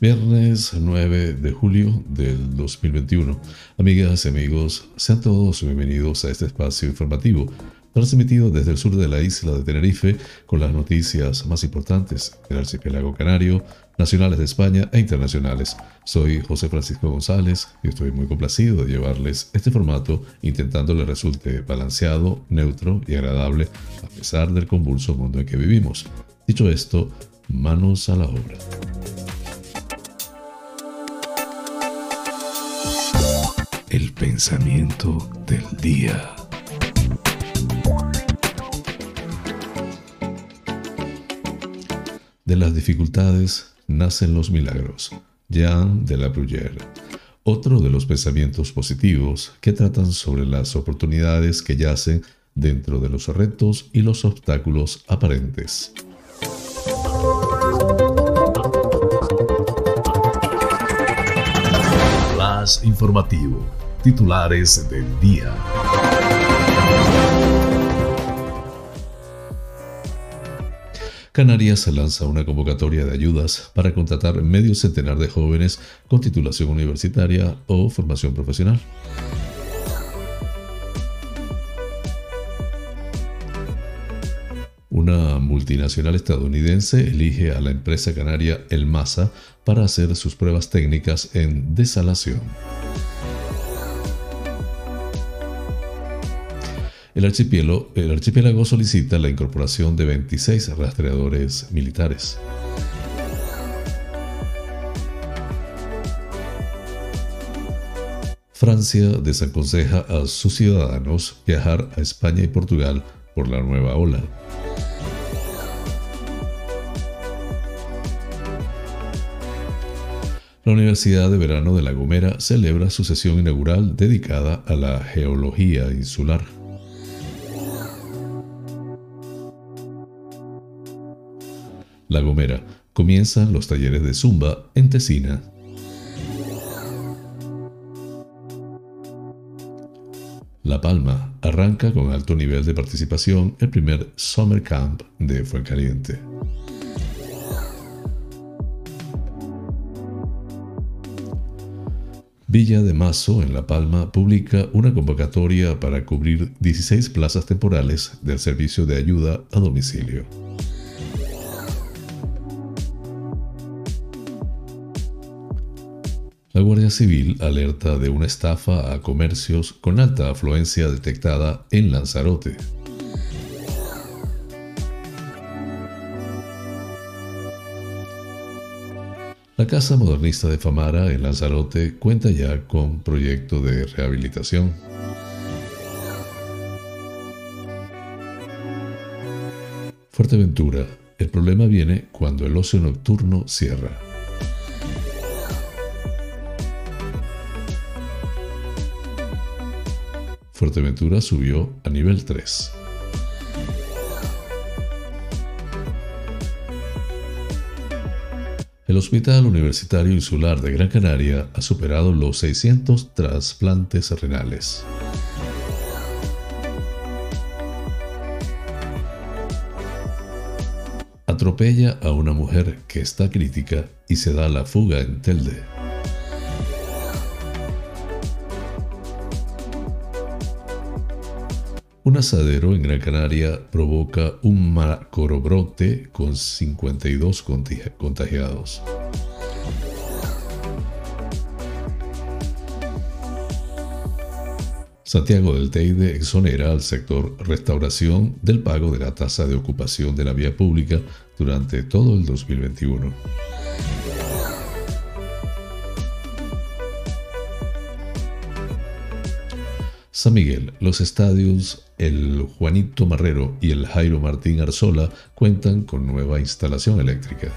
Viernes 9 de julio del 2021. Amigas y amigos, sean todos bienvenidos a este espacio informativo, transmitido desde el sur de la isla de Tenerife con las noticias más importantes del archipiélago canario, nacionales de España e internacionales. Soy José Francisco González y estoy muy complacido de llevarles este formato intentando le resulte balanceado, neutro y agradable a pesar del convulso mundo en que vivimos. Dicho esto, manos a la obra. El pensamiento del día. De las dificultades nacen los milagros. Jean de la Bruyère. Otro de los pensamientos positivos que tratan sobre las oportunidades que yacen dentro de los retos y los obstáculos aparentes. Las informativo titulares del día. Canarias lanza una convocatoria de ayudas para contratar medio centenar de jóvenes con titulación universitaria o formación profesional. Una multinacional estadounidense elige a la empresa canaria El Masa para hacer sus pruebas técnicas en desalación. El archipiélago, solicita la incorporación de 26 rastreadores militares. Francia desaconseja a sus ciudadanos viajar a España y Portugal por la nueva ola. La Universidad de Verano de La Gomera celebra su sesión inaugural dedicada a la geología insular. La Gomera. Comienzan los talleres de Zumba en Tesina. La Palma arranca con alto nivel de participación el primer Summer Camp de Fuencaliente. Villa de Mazo, en La Palma, publica una convocatoria para cubrir 16 plazas temporales del servicio de ayuda a domicilio. La Guardia Civil alerta de una estafa a comercios con alta afluencia detectada en Lanzarote. La Casa Modernista de Famara en Lanzarote cuenta ya con proyecto de rehabilitación. Fuerteventura. El problema viene cuando el ocio nocturno cierra. Fuerteventura subió a nivel 3. El Hospital Universitario Insular de Gran Canaria ha superado los 600 trasplantes renales. Atropella a una mujer que está crítica y se da la fuga en Telde. Asadero en Gran Canaria provoca un brote con 52 contagiados. Santiago del Teide exonera al sector restauración del pago de la tasa de ocupación de la vía pública durante todo el 2021. San Miguel, los estadios el Juanito Marrero y el Jairo Martín Arzola cuentan con nueva instalación eléctrica.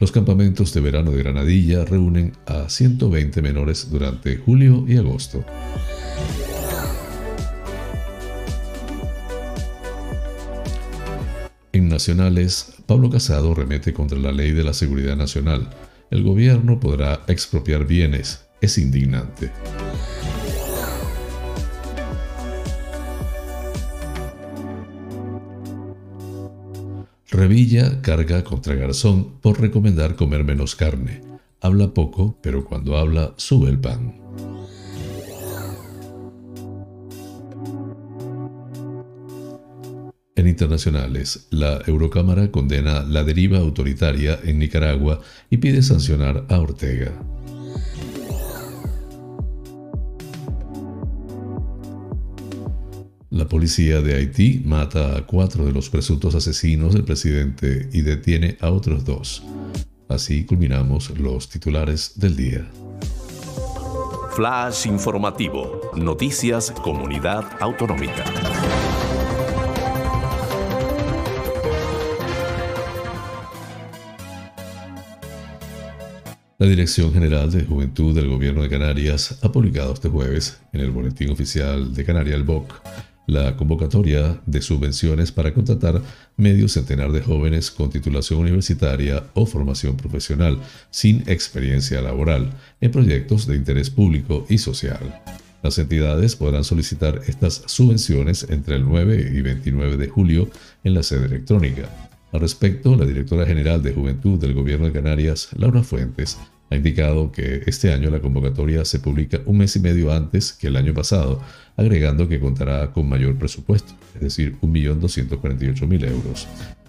Los campamentos de verano de Granadilla reúnen a 120 menores durante julio y agosto. En nacionales, Pablo Casado remete contra la ley de la seguridad nacional. El gobierno podrá expropiar bienes. Es indignante. Revilla carga contra Garzón por recomendar comer menos carne. Habla poco, pero cuando habla sube el pan. Internacionales, la Eurocámara condena la deriva autoritaria en Nicaragua y pide sancionar a Ortega. La policía de Haití mata a cuatro de los presuntos asesinos del presidente y detiene a otros dos. Así culminamos los titulares del día. Flash informativo. Noticias Comunidad Autonómica. La Dirección General de Juventud del Gobierno de Canarias ha publicado este jueves en el Boletín Oficial de Canarias, el BOC, la convocatoria de subvenciones para contratar medio centenar de jóvenes con titulación universitaria o formación profesional sin experiencia laboral en proyectos de interés público y social. Las entidades podrán solicitar estas subvenciones entre el 9 y 29 de julio en la sede electrónica. Al respecto, la directora general de Juventud del Gobierno de Canarias, Laura Fuentes, ha indicado que este año la convocatoria se publica un mes y medio antes que el año pasado, agregando que contará con mayor presupuesto, es decir, 1.248.000 euros.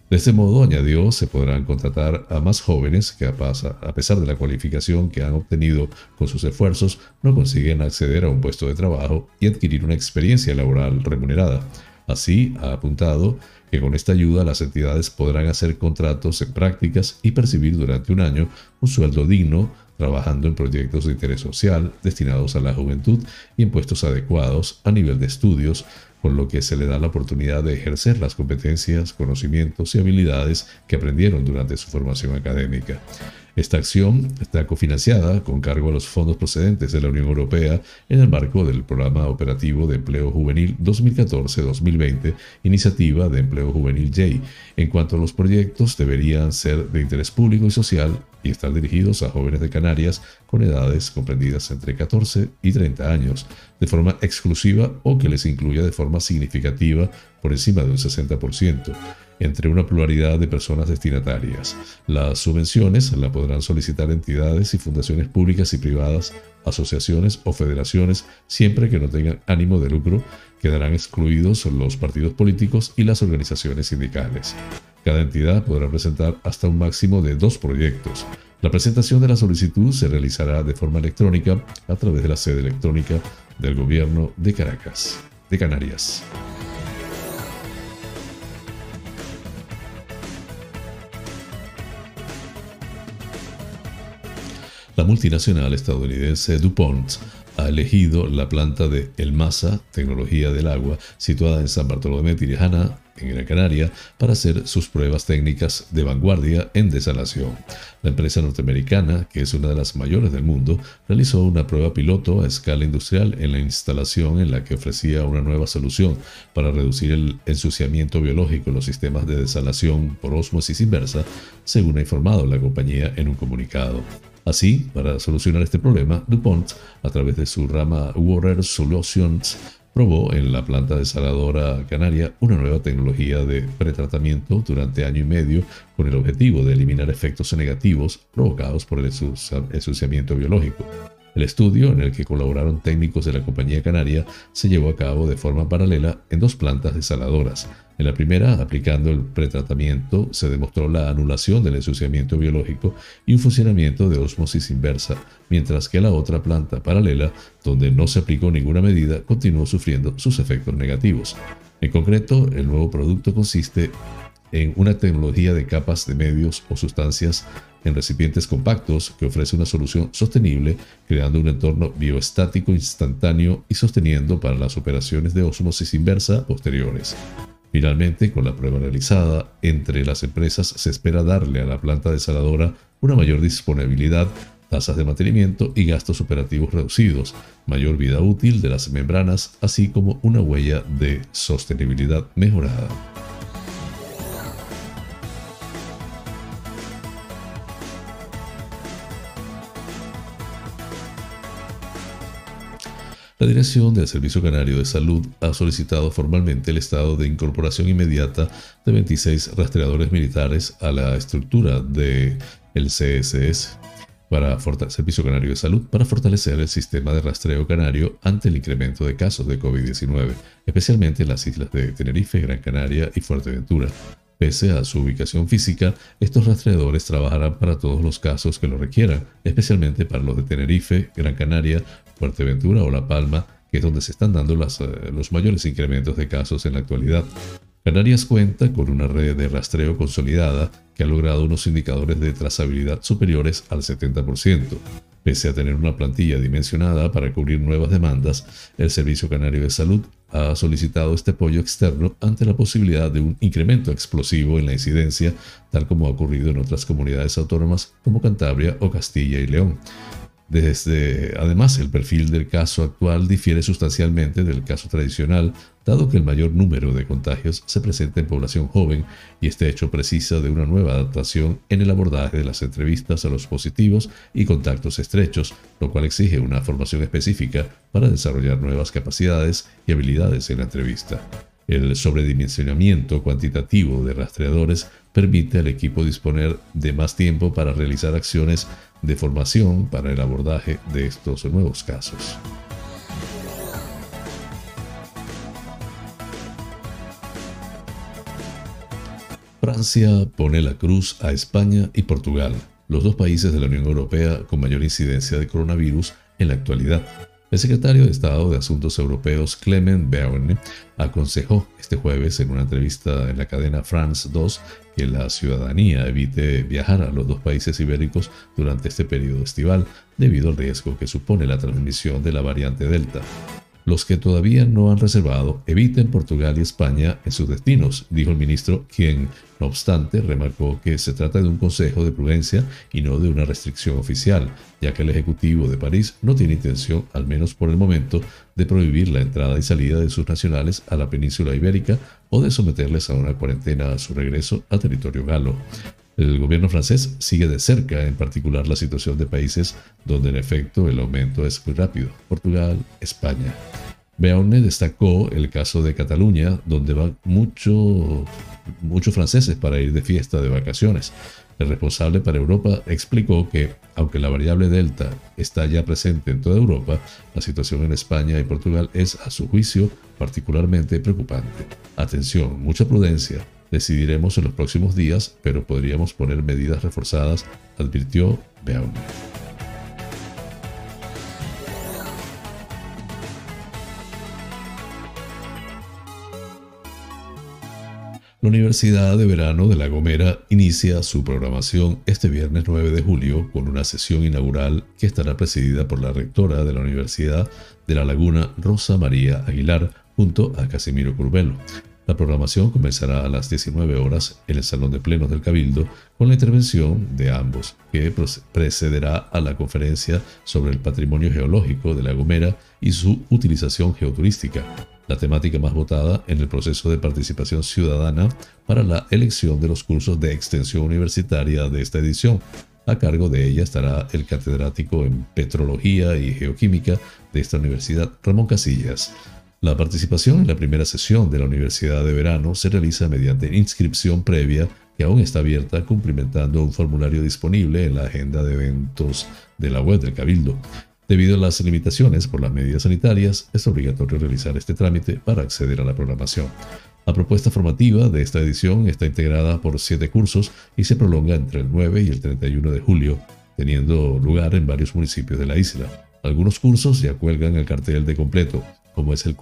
De este modo, añadió, se podrán contratar a más jóvenes que a pesar de la cualificación que han obtenido con sus esfuerzos, no consiguen acceder a un puesto de trabajo y adquirir una experiencia laboral remunerada. Así, ha apuntado que con esta ayuda las entidades podrán hacer contratos en prácticas y percibir durante un año un sueldo digno trabajando en proyectos de interés social destinados a la juventud y en puestos adecuados a nivel de estudios, con lo que se le da la oportunidad de ejercer las competencias, conocimientos y habilidades que aprendieron durante su formación académica. Esta acción está cofinanciada con cargo a los fondos procedentes de la Unión Europea en el marco del Programa Operativo de Empleo Juvenil 2014-2020, Iniciativa de Empleo Juvenil J. En cuanto a los proyectos, deberían ser de interés público y social y estar dirigidos a jóvenes de Canarias con edades comprendidas entre 14 y 30 años, de forma exclusiva o que les incluya de forma significativa por encima de un 60% entre una pluralidad de personas destinatarias. Las subvenciones la podrán solicitar entidades y fundaciones públicas y privadas, asociaciones o federaciones, siempre que no tengan ánimo de lucro. Quedarán excluidos los partidos políticos y las organizaciones sindicales. Cada entidad podrá presentar hasta un máximo de dos proyectos. La presentación de la solicitud se realizará de forma electrónica a través de la sede electrónica del Gobierno de Caracas, de Canarias. La multinacional estadounidense DuPont ha elegido la planta de El Masa, tecnología del agua, situada en San Bartolomé de en Gran Canaria, para hacer sus pruebas técnicas de vanguardia en desalación. La empresa norteamericana, que es una de las mayores del mundo, realizó una prueba piloto a escala industrial en la instalación en la que ofrecía una nueva solución para reducir el ensuciamiento biológico en los sistemas de desalación por osmosis inversa, según ha informado la compañía en un comunicado. Así, para solucionar este problema, DuPont, a través de su rama Water Solutions, probó en la planta desaladora canaria una nueva tecnología de pretratamiento durante año y medio con el objetivo de eliminar efectos negativos provocados por el ensuciamiento biológico. El estudio, en el que colaboraron técnicos de la compañía canaria, se llevó a cabo de forma paralela en dos plantas desaladoras. En la primera, aplicando el pretratamiento, se demostró la anulación del ensuciamiento biológico y un funcionamiento de osmosis inversa, mientras que la otra planta paralela, donde no se aplicó ninguna medida, continuó sufriendo sus efectos negativos. En concreto, el nuevo producto consiste en una tecnología de capas de medios o sustancias en recipientes compactos que ofrece una solución sostenible, creando un entorno bioestático instantáneo y sosteniendo para las operaciones de osmosis inversa posteriores. Finalmente, con la prueba realizada entre las empresas, se espera darle a la planta desaladora una mayor disponibilidad, tasas de mantenimiento y gastos operativos reducidos, mayor vida útil de las membranas, así como una huella de sostenibilidad mejorada. La Dirección del Servicio Canario de Salud ha solicitado formalmente el estado de incorporación inmediata de 26 rastreadores militares a la estructura del el CSS para Servicio Canario de Salud para fortalecer el sistema de rastreo canario ante el incremento de casos de COVID-19, especialmente en las islas de Tenerife, Gran Canaria y Fuerteventura. Pese a su ubicación física, estos rastreadores trabajarán para todos los casos que lo requieran, especialmente para los de Tenerife, Gran Canaria, Fuerteventura o La Palma, que es donde se están dando eh, los mayores incrementos de casos en la actualidad. Canarias cuenta con una red de rastreo consolidada que ha logrado unos indicadores de trazabilidad superiores al 70%. Pese a tener una plantilla dimensionada para cubrir nuevas demandas, el Servicio Canario de Salud ha solicitado este apoyo externo ante la posibilidad de un incremento explosivo en la incidencia, tal como ha ocurrido en otras comunidades autónomas como Cantabria o Castilla y León. Además, el perfil del caso actual difiere sustancialmente del caso tradicional, dado que el mayor número de contagios se presenta en población joven y este hecho precisa de una nueva adaptación en el abordaje de las entrevistas a los positivos y contactos estrechos, lo cual exige una formación específica para desarrollar nuevas capacidades y habilidades en la entrevista. El sobredimensionamiento cuantitativo de rastreadores permite al equipo disponer de más tiempo para realizar acciones de formación para el abordaje de estos nuevos casos. Francia pone la cruz a España y Portugal, los dos países de la Unión Europea con mayor incidencia de coronavirus en la actualidad. El secretario de Estado de Asuntos Europeos Clement Beaune aconsejó este jueves en una entrevista en la cadena France 2 que la ciudadanía evite viajar a los dos países ibéricos durante este periodo estival debido al riesgo que supone la transmisión de la variante Delta. Los que todavía no han reservado eviten Portugal y España en sus destinos, dijo el ministro, quien, no obstante, remarcó que se trata de un consejo de prudencia y no de una restricción oficial, ya que el Ejecutivo de París no tiene intención, al menos por el momento, de prohibir la entrada y salida de sus nacionales a la península ibérica o de someterles a una cuarentena a su regreso a territorio galo. El gobierno francés sigue de cerca, en particular, la situación de países donde en efecto el aumento es muy rápido, Portugal, España. Beaune destacó el caso de Cataluña, donde van muchos franceses para ir de fiesta de vacaciones. El responsable para Europa explicó que, aunque la variable Delta está ya presente en toda Europa, la situación en España y Portugal es, a su juicio, particularmente preocupante. Atención, mucha prudencia, Decidiremos en los próximos días, pero podríamos poner medidas reforzadas, advirtió Beaune. La Universidad de Verano de La Gomera inicia su programación este viernes 9 de julio con una sesión inaugural que estará presidida por la rectora de la Universidad de La Laguna, Rosa María Aguilar, junto a Casimiro Curbelo. La programación comenzará a las 19 horas en el Salón de Plenos del Cabildo con la intervención de ambos, que precederá a la conferencia sobre el patrimonio geológico de La Gomera y su utilización geoturística, la temática más votada en el proceso de participación ciudadana para la elección de los cursos de extensión universitaria de esta edición. A cargo de ella estará el catedrático en Petrología y Geoquímica de esta universidad, Ramón Casillas. La participación en la primera sesión de la Universidad de Verano se realiza mediante inscripción previa que aún está abierta cumplimentando un formulario disponible en la agenda de eventos de la web del Cabildo. Debido a las limitaciones por las medidas sanitarias, es obligatorio realizar este trámite para acceder a la programación. La propuesta formativa de esta edición está integrada por siete cursos y se prolonga entre el 9 y el 31 de julio, teniendo lugar en varios municipios de la isla. Algunos cursos ya cuelgan el cartel de completo, como es el,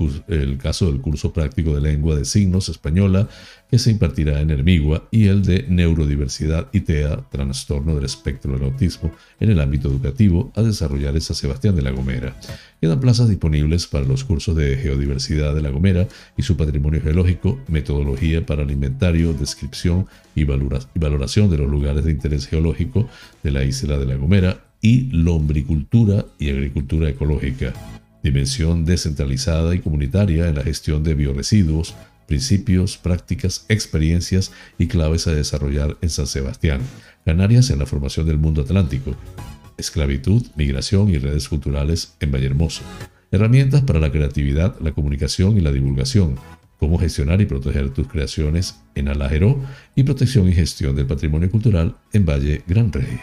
caso del curso práctico de lengua de signos española que se impartirá en Hermigua y el de neurodiversidad y TEA, trastorno del espectro del autismo, en el ámbito educativo a desarrollar en San Sebastián de la Gomera. Quedan plazas disponibles para los cursos de geodiversidad de la Gomera y su patrimonio geológico, metodología para el inventario, descripción y valoración de los lugares de interés geológico de la isla de la Gomera y lombricultura y agricultura ecológica dimensión descentralizada y comunitaria en la gestión de bioresiduos, principios, prácticas, experiencias y claves a desarrollar en San Sebastián, Canarias en la formación del mundo atlántico, esclavitud, migración y redes culturales en Vallehermoso, herramientas para la creatividad, la comunicación y la divulgación, cómo gestionar y proteger tus creaciones en Alajero y protección y gestión del patrimonio cultural en Valle Gran Rey.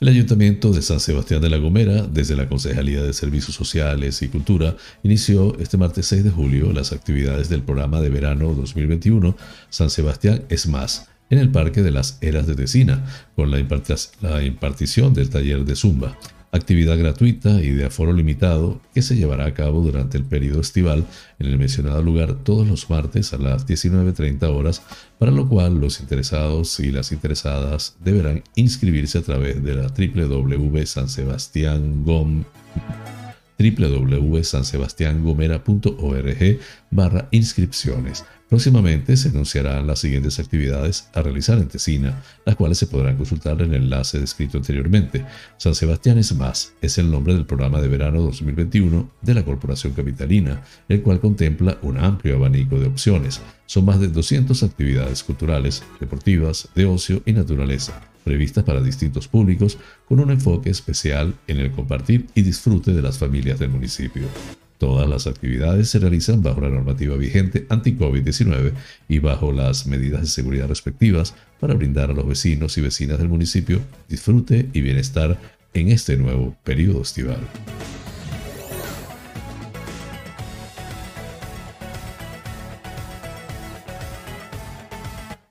El Ayuntamiento de San Sebastián de la Gomera, desde la Concejalía de Servicios Sociales y Cultura, inició este martes 6 de julio las actividades del programa de verano 2021 San Sebastián es más en el Parque de las Eras de Tesina, con la, impartición del taller de Zumba actividad gratuita y de aforo limitado que se llevará a cabo durante el periodo estival en el mencionado lugar todos los martes a las 19.30 horas, para lo cual los interesados y las interesadas deberán inscribirse a través de la www.sansebastiangom www.sansebastiangomera.org barra inscripciones. Próximamente se anunciarán las siguientes actividades a realizar en Tesina, las cuales se podrán consultar en el enlace descrito anteriormente. San Sebastián es más, es el nombre del programa de verano 2021 de la Corporación Capitalina, el cual contempla un amplio abanico de opciones. Son más de 200 actividades culturales, deportivas, de ocio y naturaleza, previstas para distintos públicos, con un enfoque especial en el compartir y disfrute de las familias del municipio. Todas las actividades se realizan bajo la normativa vigente anti-COVID-19 y bajo las medidas de seguridad respectivas para brindar a los vecinos y vecinas del municipio disfrute y bienestar en este nuevo periodo estival.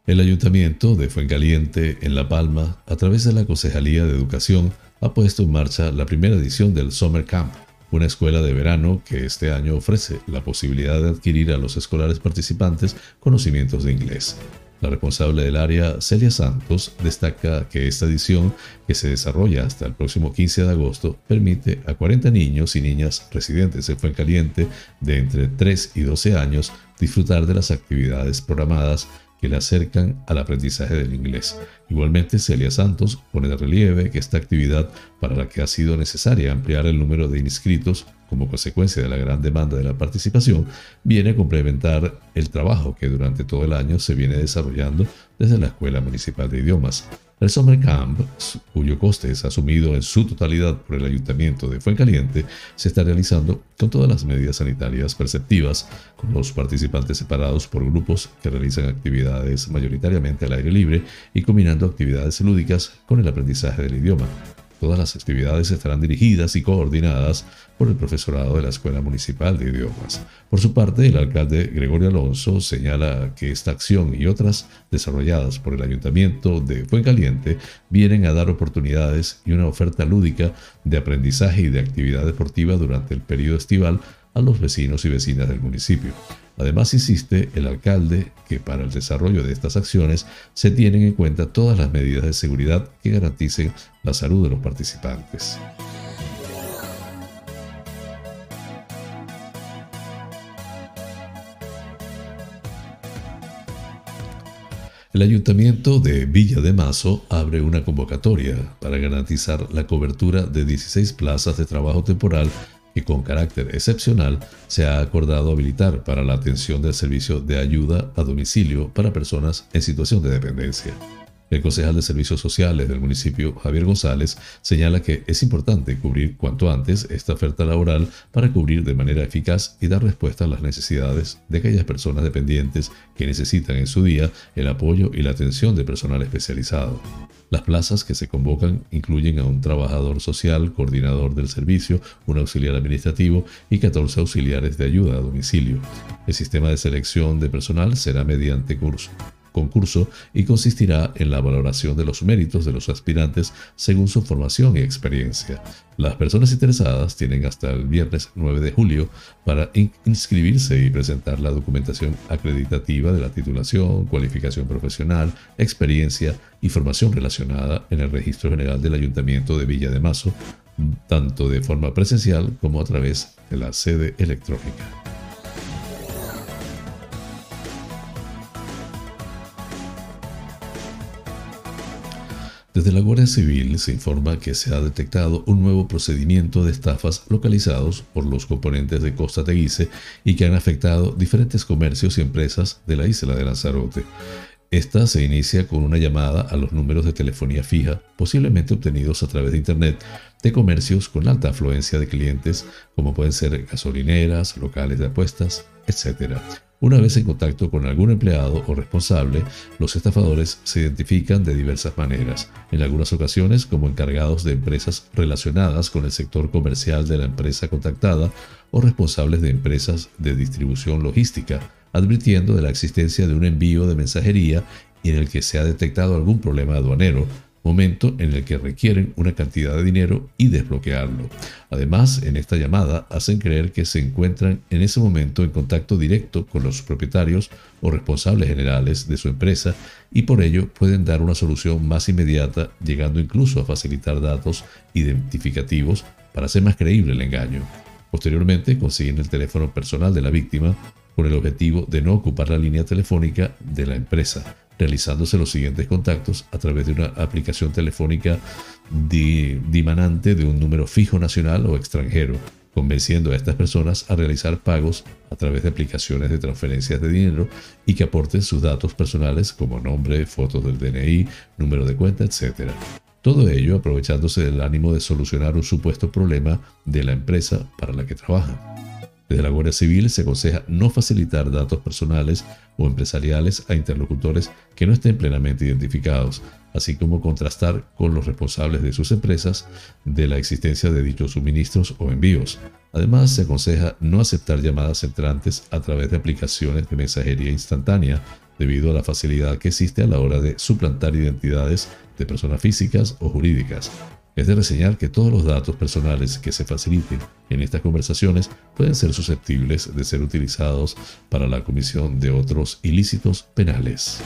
El Ayuntamiento de Fuencaliente, en La Palma, a través de la Concejalía de Educación, ha puesto en marcha la primera edición del Summer Camp, una escuela de verano que este año ofrece la posibilidad de adquirir a los escolares participantes conocimientos de inglés. La responsable del área, Celia Santos, destaca que esta edición, que se desarrolla hasta el próximo 15 de agosto, permite a 40 niños y niñas residentes en Fuencaliente de entre 3 y 12 años disfrutar de las actividades programadas que le acercan al aprendizaje del inglés. Igualmente, Celia Santos pone de relieve que esta actividad, para la que ha sido necesaria ampliar el número de inscritos como consecuencia de la gran demanda de la participación, viene a complementar el trabajo que durante todo el año se viene desarrollando desde la Escuela Municipal de Idiomas. El Summer Camp, cuyo coste es asumido en su totalidad por el Ayuntamiento de Fuencaliente, se está realizando con todas las medidas sanitarias perceptivas, con los participantes separados por grupos que realizan actividades mayoritariamente al aire libre y combinando actividades lúdicas con el aprendizaje del idioma. Todas las actividades estarán dirigidas y coordinadas por el profesorado de la Escuela Municipal de Idiomas. Por su parte, el alcalde Gregorio Alonso señala que esta acción y otras desarrolladas por el Ayuntamiento de Fuencaliente vienen a dar oportunidades y una oferta lúdica de aprendizaje y de actividad deportiva durante el periodo estival a los vecinos y vecinas del municipio. Además, insiste el alcalde que para el desarrollo de estas acciones se tienen en cuenta todas las medidas de seguridad que garanticen la salud de los participantes. El ayuntamiento de Villa de Mazo abre una convocatoria para garantizar la cobertura de 16 plazas de trabajo temporal que con carácter excepcional se ha acordado habilitar para la atención del servicio de ayuda a domicilio para personas en situación de dependencia. El concejal de Servicios Sociales del municipio, Javier González, señala que es importante cubrir cuanto antes esta oferta laboral para cubrir de manera eficaz y dar respuesta a las necesidades de aquellas personas dependientes que necesitan en su día el apoyo y la atención de personal especializado. Las plazas que se convocan incluyen a un trabajador social, coordinador del servicio, un auxiliar administrativo y 14 auxiliares de ayuda a domicilio. El sistema de selección de personal será mediante curso concurso y consistirá en la valoración de los méritos de los aspirantes según su formación y experiencia. Las personas interesadas tienen hasta el viernes 9 de julio para inscribirse y presentar la documentación acreditativa de la titulación, cualificación profesional, experiencia y formación relacionada en el Registro General del Ayuntamiento de Villa de Mazo, tanto de forma presencial como a través de la sede electrónica. Desde la Guardia Civil se informa que se ha detectado un nuevo procedimiento de estafas localizados por los componentes de Costa Teguise y que han afectado diferentes comercios y empresas de la isla de Lanzarote. Esta se inicia con una llamada a los números de telefonía fija, posiblemente obtenidos a través de Internet, de comercios con alta afluencia de clientes, como pueden ser gasolineras, locales de apuestas, etc. Una vez en contacto con algún empleado o responsable, los estafadores se identifican de diversas maneras, en algunas ocasiones como encargados de empresas relacionadas con el sector comercial de la empresa contactada o responsables de empresas de distribución logística, advirtiendo de la existencia de un envío de mensajería en el que se ha detectado algún problema aduanero, momento en el que requieren una cantidad de dinero y desbloquearlo. Además, en esta llamada hacen creer que se encuentran en ese momento en contacto directo con los propietarios o responsables generales de su empresa y por ello pueden dar una solución más inmediata, llegando incluso a facilitar datos identificativos para hacer más creíble el engaño. Posteriormente consiguen el teléfono personal de la víctima con el objetivo de no ocupar la línea telefónica de la empresa realizándose los siguientes contactos a través de una aplicación telefónica dimanante de un número fijo nacional o extranjero, convenciendo a estas personas a realizar pagos a través de aplicaciones de transferencias de dinero y que aporten sus datos personales como nombre, fotos del DNI, número de cuenta, etc. Todo ello aprovechándose del ánimo de solucionar un supuesto problema de la empresa para la que trabajan. Desde la Guardia Civil se aconseja no facilitar datos personales o empresariales a interlocutores que no estén plenamente identificados, así como contrastar con los responsables de sus empresas de la existencia de dichos suministros o envíos. Además, se aconseja no aceptar llamadas entrantes a través de aplicaciones de mensajería instantánea, debido a la facilidad que existe a la hora de suplantar identidades de personas físicas o jurídicas. Es de reseñar que todos los datos personales que se faciliten en estas conversaciones pueden ser susceptibles de ser utilizados para la comisión de otros ilícitos penales.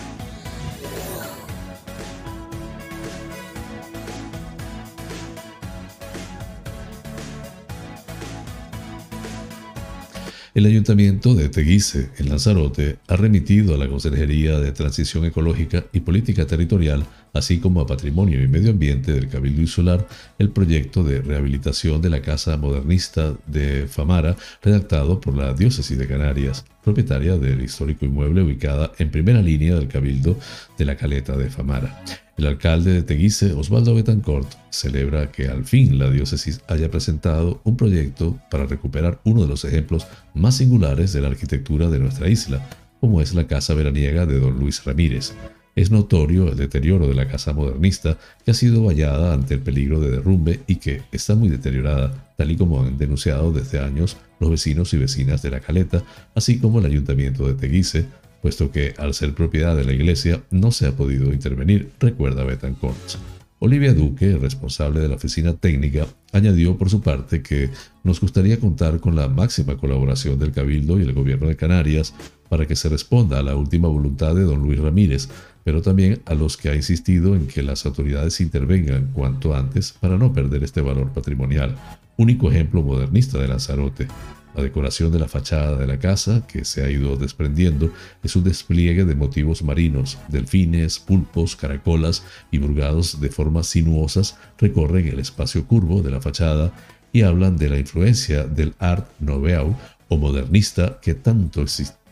El Ayuntamiento de Teguise, en Lanzarote, ha remitido a la Consejería de Transición Ecológica y Política Territorial, así como a Patrimonio y Medio Ambiente del Cabildo Insular, el proyecto de rehabilitación de la Casa Modernista de Famara, redactado por la Diócesis de Canarias, propietaria del histórico inmueble ubicada en primera línea del Cabildo de la Caleta de Famara. El alcalde de Teguise, Osvaldo Betancourt, celebra que al fin la diócesis haya presentado un proyecto para recuperar uno de los ejemplos más singulares de la arquitectura de nuestra isla, como es la casa veraniega de don Luis Ramírez. Es notorio el deterioro de la casa modernista que ha sido vallada ante el peligro de derrumbe y que está muy deteriorada, tal y como han denunciado desde años los vecinos y vecinas de la Caleta, así como el ayuntamiento de Teguise, puesto que al ser propiedad de la iglesia no se ha podido intervenir, recuerda Betancourt. Olivia Duque, responsable de la oficina técnica, añadió por su parte que nos gustaría contar con la máxima colaboración del Cabildo y el Gobierno de Canarias para que se responda a la última voluntad de don Luis Ramírez, pero también a los que ha insistido en que las autoridades intervengan cuanto antes para no perder este valor patrimonial, único ejemplo modernista de Lanzarote. La decoración de la fachada de la casa, que se ha ido desprendiendo, es un despliegue de motivos marinos, delfines, pulpos, caracolas y burgados de formas sinuosas recorren el espacio curvo de la fachada y hablan de la influencia del art nouveau o modernista que tanto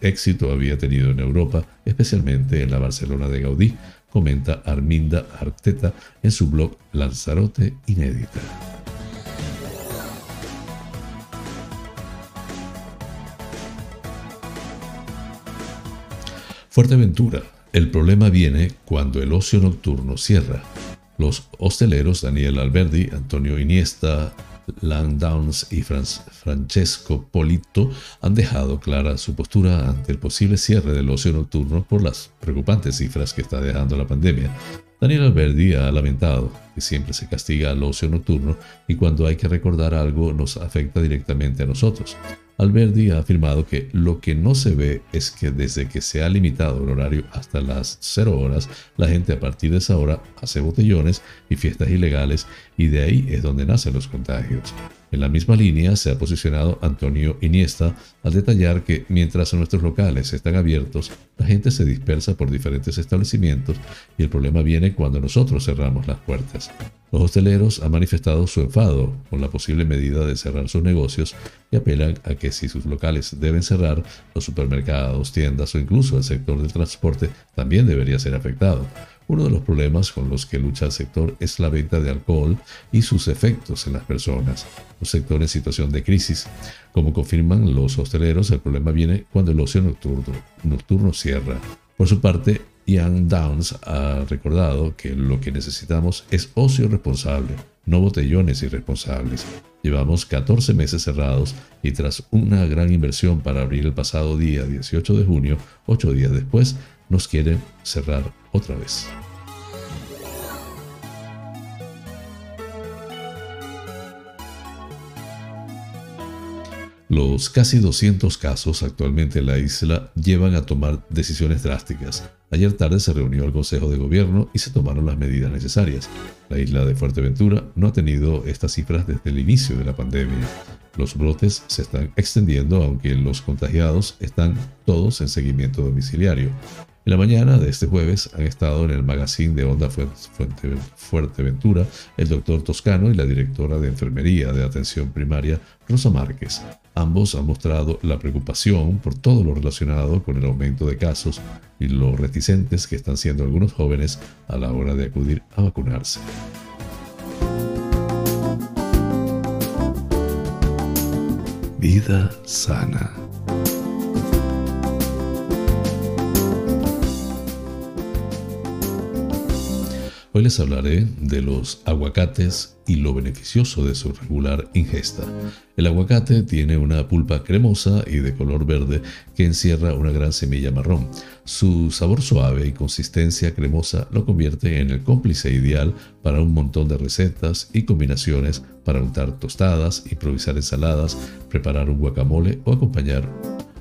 éxito había tenido en Europa, especialmente en la Barcelona de Gaudí, comenta Arminda Arteta en su blog Lanzarote Inédita. Fuerteventura. El problema viene cuando el ocio nocturno cierra. Los hosteleros Daniel Alberdi, Antonio Iniesta, Landowns y Francesco Polito han dejado clara su postura ante el posible cierre del ocio nocturno por las preocupantes cifras que está dejando la pandemia. Daniel Alberdi ha lamentado que siempre se castiga al ocio nocturno y cuando hay que recordar algo nos afecta directamente a nosotros. Alberdi ha afirmado que lo que no se ve es que desde que se ha limitado el horario hasta las 0 horas, la gente a partir de esa hora hace botellones y fiestas ilegales y de ahí es donde nacen los contagios. En la misma línea se ha posicionado Antonio Iniesta al detallar que mientras nuestros locales están abiertos, la gente se dispersa por diferentes establecimientos y el problema viene cuando nosotros cerramos las puertas. Los hosteleros han manifestado su enfado con la posible medida de cerrar sus negocios y apelan a que si sus locales deben cerrar, los supermercados, tiendas o incluso el sector del transporte también debería ser afectado. Uno de los problemas con los que lucha el sector es la venta de alcohol y sus efectos en las personas. Un sector en situación de crisis. Como confirman los hosteleros, el problema viene cuando el ocio nocturno, cierra. Por su parte, Ian Downs ha recordado que lo que necesitamos es ocio responsable, no botellones irresponsables. Llevamos 14 meses cerrados y tras una gran inversión para abrir el pasado día 18 de junio, 8 días después, nos quieren cerrar otra vez. Los casi 200 casos actualmente en la isla llevan a tomar decisiones drásticas. Ayer tarde se reunió el Consejo de Gobierno y se tomaron las medidas necesarias. La isla de Fuerteventura no ha tenido estas cifras desde el inicio de la pandemia. Los brotes se están extendiendo aunque los contagiados están todos en seguimiento domiciliario. En la mañana de este jueves han estado en el magazine de Onda Fuerteventura el doctor Toscano y la directora de Enfermería de Atención Primaria, Rosa Márquez. Ambos han mostrado la preocupación por todo lo relacionado con el aumento de casos y lo reticentes que están siendo algunos jóvenes a la hora de acudir a vacunarse. Vida sana. Les hablaré de los aguacates y lo beneficioso de su regular ingesta. El aguacate tiene una pulpa cremosa y de color verde que encierra una gran semilla marrón. Su sabor suave y consistencia cremosa lo convierte en el cómplice ideal para un montón de recetas y combinaciones para untar tostadas, improvisar ensaladas, preparar un guacamole o acompañar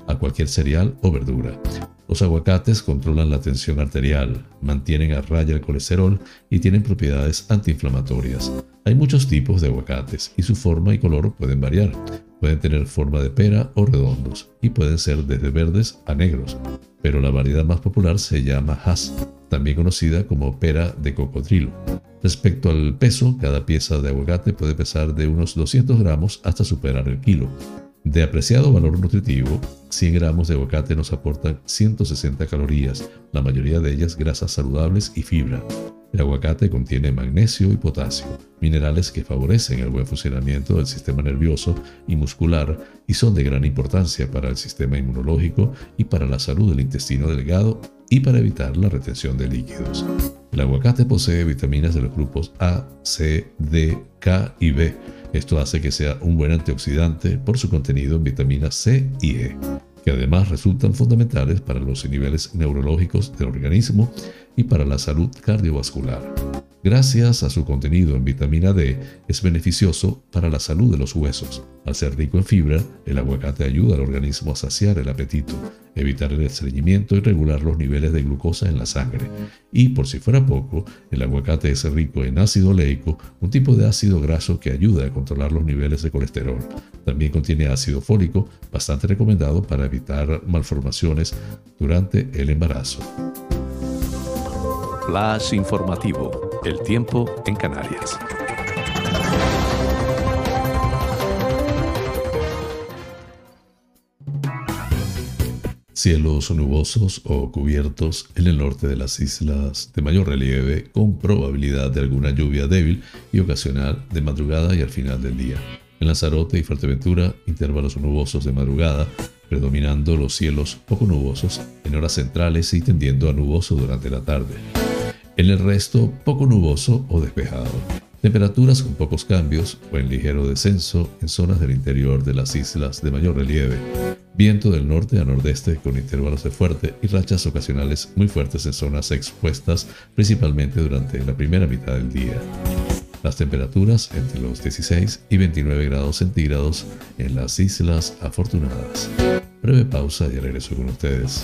a cualquier cereal o verdura. Los aguacates controlan la tensión arterial, mantienen a raya el colesterol y tienen propiedades antiinflamatorias. Hay muchos tipos de aguacates y su forma y color pueden variar. Pueden tener forma de pera o redondos y pueden ser desde verdes a negros. Pero la variedad más popular se llama Hass, también conocida como pera de cocodrilo. Respecto al peso, cada pieza de aguacate puede pesar de unos 200 gramos hasta superar el kilo. De apreciado valor nutritivo, 100 gramos de aguacate nos aportan 160 calorías, la mayoría de ellas grasas saludables y fibra. El aguacate contiene magnesio y potasio, minerales que favorecen el buen funcionamiento del sistema nervioso y muscular y son de gran importancia para el sistema inmunológico y para la salud del intestino delgado y para evitar la retención de líquidos. El aguacate posee vitaminas de los grupos A, C, D, K y B esto hace que sea un buen antioxidante por su contenido en vitaminas C y E, que además resultan fundamentales para los niveles neurológicos del organismo y para la salud cardiovascular. Gracias a su contenido en vitamina D, es beneficioso para la salud de los huesos. Al ser rico en fibra, el aguacate ayuda al organismo a saciar el apetito, evitar el estreñimiento y regular los niveles de glucosa en la sangre. Y por si fuera poco, el aguacate es rico en ácido oleico, un tipo de ácido graso que ayuda a controlar los niveles de colesterol. También contiene ácido fólico, bastante recomendado para evitar malformaciones durante el embarazo. Flash informativo el tiempo en Canarias. Cielos nubosos o cubiertos en el norte de las islas de mayor relieve con probabilidad de alguna lluvia débil y ocasional de madrugada y al final del día. En Lanzarote y Fuerteventura, intervalos nubosos de madrugada, predominando los cielos poco nubosos en horas centrales y tendiendo a nuboso durante la tarde. En el resto, poco nuboso o despejado. Temperaturas con pocos cambios o en ligero descenso en zonas del interior de las islas de mayor relieve. Viento del norte a nordeste con intervalos de fuerte y rachas ocasionales muy fuertes en zonas expuestas principalmente durante la primera mitad del día. Las temperaturas entre los 16 y 29 grados centígrados en las Islas Afortunadas. Breve pausa y regreso con ustedes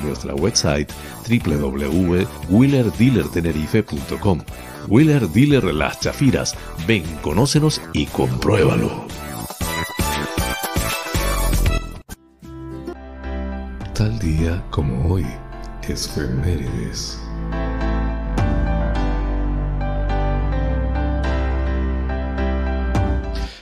nuestra website www.wheelerdealertenerife.com. Wheeler Dealer Las Chafiras. Ven, conócenos y compruébalo. Tal día como hoy, es Femérides.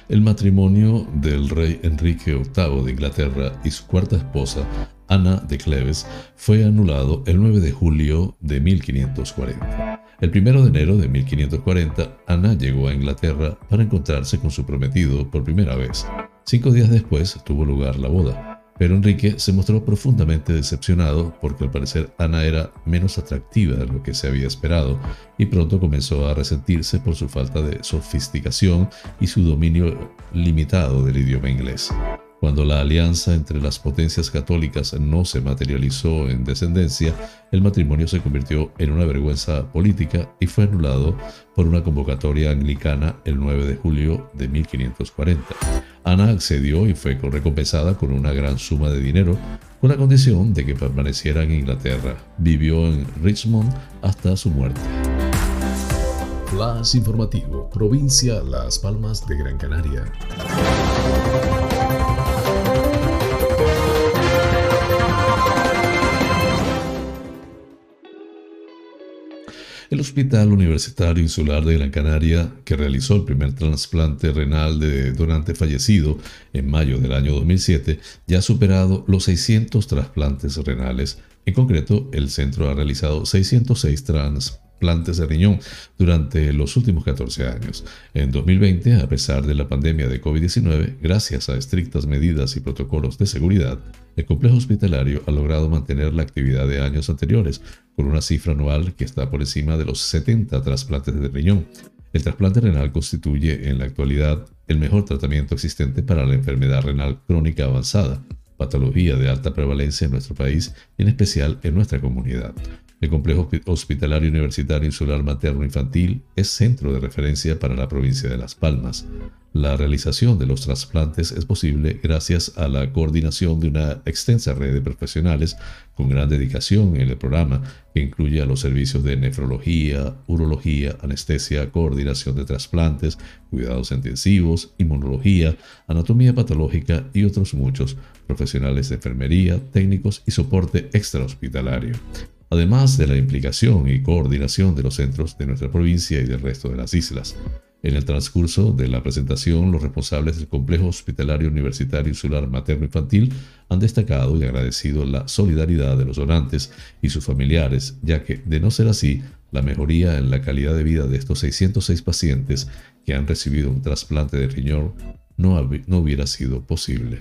El matrimonio del rey Enrique VIII de Inglaterra y su cuarta esposa, Ana de Cleves, fue anulado el 9 de julio de 1540. El 1 de enero de 1540, Ana llegó a Inglaterra para encontrarse con su prometido por primera vez. Cinco días después tuvo lugar la boda. Pero Enrique se mostró profundamente decepcionado porque al parecer Ana era menos atractiva de lo que se había esperado y pronto comenzó a resentirse por su falta de sofisticación y su dominio limitado del idioma inglés. Cuando la alianza entre las potencias católicas no se materializó en descendencia, el matrimonio se convirtió en una vergüenza política y fue anulado por una convocatoria anglicana el 9 de julio de 1540. Ana accedió y fue recompensada con una gran suma de dinero, con la condición de que permaneciera en Inglaterra. Vivió en Richmond hasta su muerte. Flash informativo, provincia Las Palmas de Gran Canaria. El Hospital Universitario Insular de Gran Canaria, que realizó el primer trasplante renal de donante fallecido en mayo del año 2007, ya ha superado los 600 trasplantes renales. En concreto, el centro ha realizado 606 trasplantes plantes de riñón durante los últimos 14 años. En 2020, a pesar de la pandemia de COVID-19, gracias a estrictas medidas y protocolos de seguridad, el complejo hospitalario ha logrado mantener la actividad de años anteriores, con una cifra anual que está por encima de los 70 trasplantes de riñón. El trasplante renal constituye en la actualidad el mejor tratamiento existente para la enfermedad renal crónica avanzada, patología de alta prevalencia en nuestro país y en especial en nuestra comunidad. El Complejo Hospitalario Universitario Insular Materno Infantil es centro de referencia para la provincia de Las Palmas. La realización de los trasplantes es posible gracias a la coordinación de una extensa red de profesionales con gran dedicación en el programa, que incluye a los servicios de nefrología, urología, anestesia, coordinación de trasplantes, cuidados intensivos, inmunología, anatomía patológica y otros muchos profesionales de enfermería, técnicos y soporte extrahospitalario además de la implicación y coordinación de los centros de nuestra provincia y del resto de las islas. En el transcurso de la presentación, los responsables del Complejo Hospitalario Universitario Insular Materno Infantil han destacado y agradecido la solidaridad de los donantes y sus familiares, ya que, de no ser así, la mejoría en la calidad de vida de estos 606 pacientes que han recibido un trasplante de riñón no, no hubiera sido posible.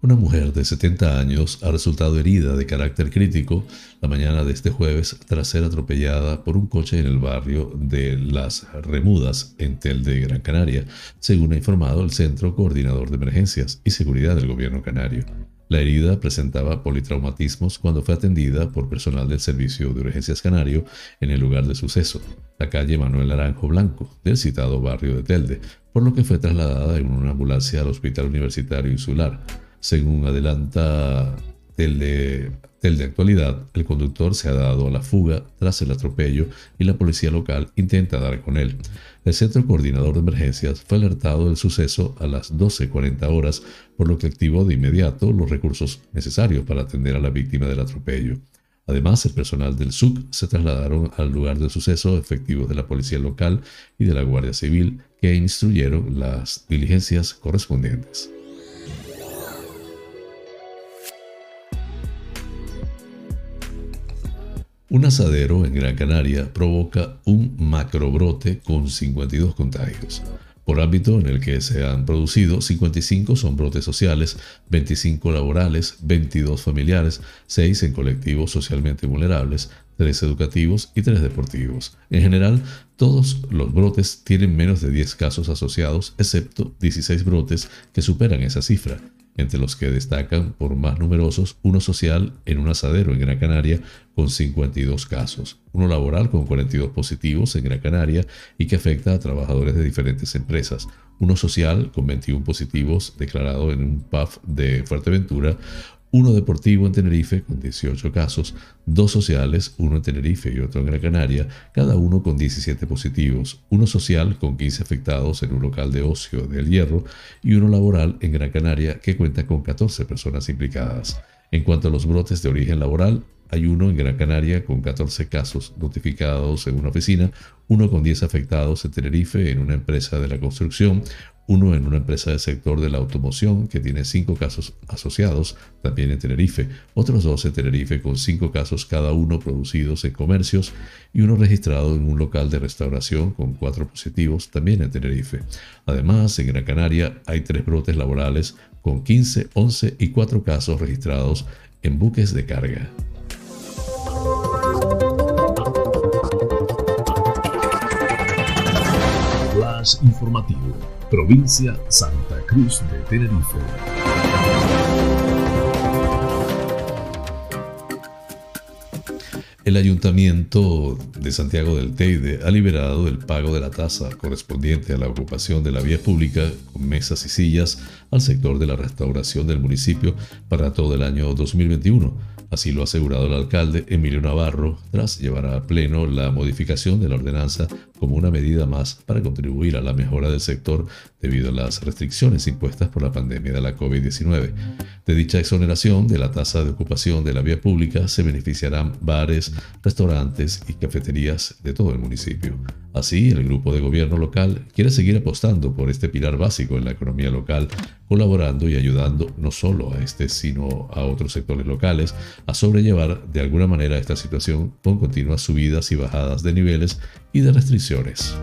Una mujer de 70 años ha resultado herida de carácter crítico la mañana de este jueves tras ser atropellada por un coche en el barrio de Las Remudas, en Tel de Gran Canaria, según ha informado el Centro Coordinador de Emergencias y Seguridad del Gobierno Canario. La herida presentaba politraumatismos cuando fue atendida por personal del Servicio de Urgencias Canario en el lugar de suceso, la calle Manuel Naranjo Blanco, del citado barrio de Telde, por lo que fue trasladada en una ambulancia al Hospital Universitario Insular. Según adelanta Telde, de Actualidad, el conductor se ha dado a la fuga tras el atropello y la policía local intenta dar con él. El Centro Coordinador de Emergencias fue alertado del suceso a las 12.40 horas, por lo que activó de inmediato los recursos necesarios para atender a la víctima del atropello. Además, el personal del SUC se trasladaron al lugar del suceso efectivos de la Policía Local y de la Guardia Civil, que instruyeron las diligencias correspondientes. Un asadero en Gran Canaria provoca un macrobrote con 52 contagios. Por ámbito en el que se han producido, 55 son brotes sociales, 25 laborales, 22 familiares, 6 en colectivos socialmente vulnerables, 3 educativos y 3 deportivos. En general, todos los brotes tienen menos de 10 casos asociados, excepto 16 brotes que superan esa cifra entre los que destacan por más numerosos uno social en un asadero en Gran Canaria con 52 casos, uno laboral con 42 positivos en Gran Canaria y que afecta a trabajadores de diferentes empresas, uno social con 21 positivos declarado en un pub de Fuerteventura, uno deportivo en Tenerife con 18 casos, dos sociales, uno en Tenerife y otro en Gran Canaria, cada uno con 17 positivos, uno social con 15 afectados en un local de ocio del Hierro y uno laboral en Gran Canaria que cuenta con 14 personas implicadas. En cuanto a los brotes de origen laboral, hay uno en Gran Canaria con 14 casos notificados en una oficina, uno con 10 afectados en Tenerife en una empresa de la construcción, uno en una empresa del sector de la automoción que tiene cinco casos asociados, también en Tenerife, otros dos en Tenerife con cinco casos cada uno producidos en comercios y uno registrado en un local de restauración con cuatro positivos, también en Tenerife. Además, en Gran Canaria hay tres brotes laborales con 15, 11 y 4 casos registrados en buques de carga. Flash informativo provincia Santa Cruz de Tenerife. El Ayuntamiento de Santiago del Teide ha liberado el pago de la tasa correspondiente a la ocupación de la vía pública con mesas y sillas al sector de la restauración del municipio para todo el año 2021 Así lo ha asegurado el alcalde Emilio Navarro tras llevar a pleno la modificación de la ordenanza como una medida más para contribuir a la mejora del sector debido a las restricciones impuestas por la pandemia de la COVID-19. De dicha exoneración de la tasa de ocupación de la vía pública se beneficiarán bares, restaurantes y cafeterías de todo el municipio. Así, el grupo de gobierno local quiere seguir apostando por este pilar básico en la economía local, colaborando y ayudando no solo a este, sino a otros sectores locales a sobrellevar de alguna manera esta situación con continuas subidas y bajadas de niveles y de restricciones bendiciones.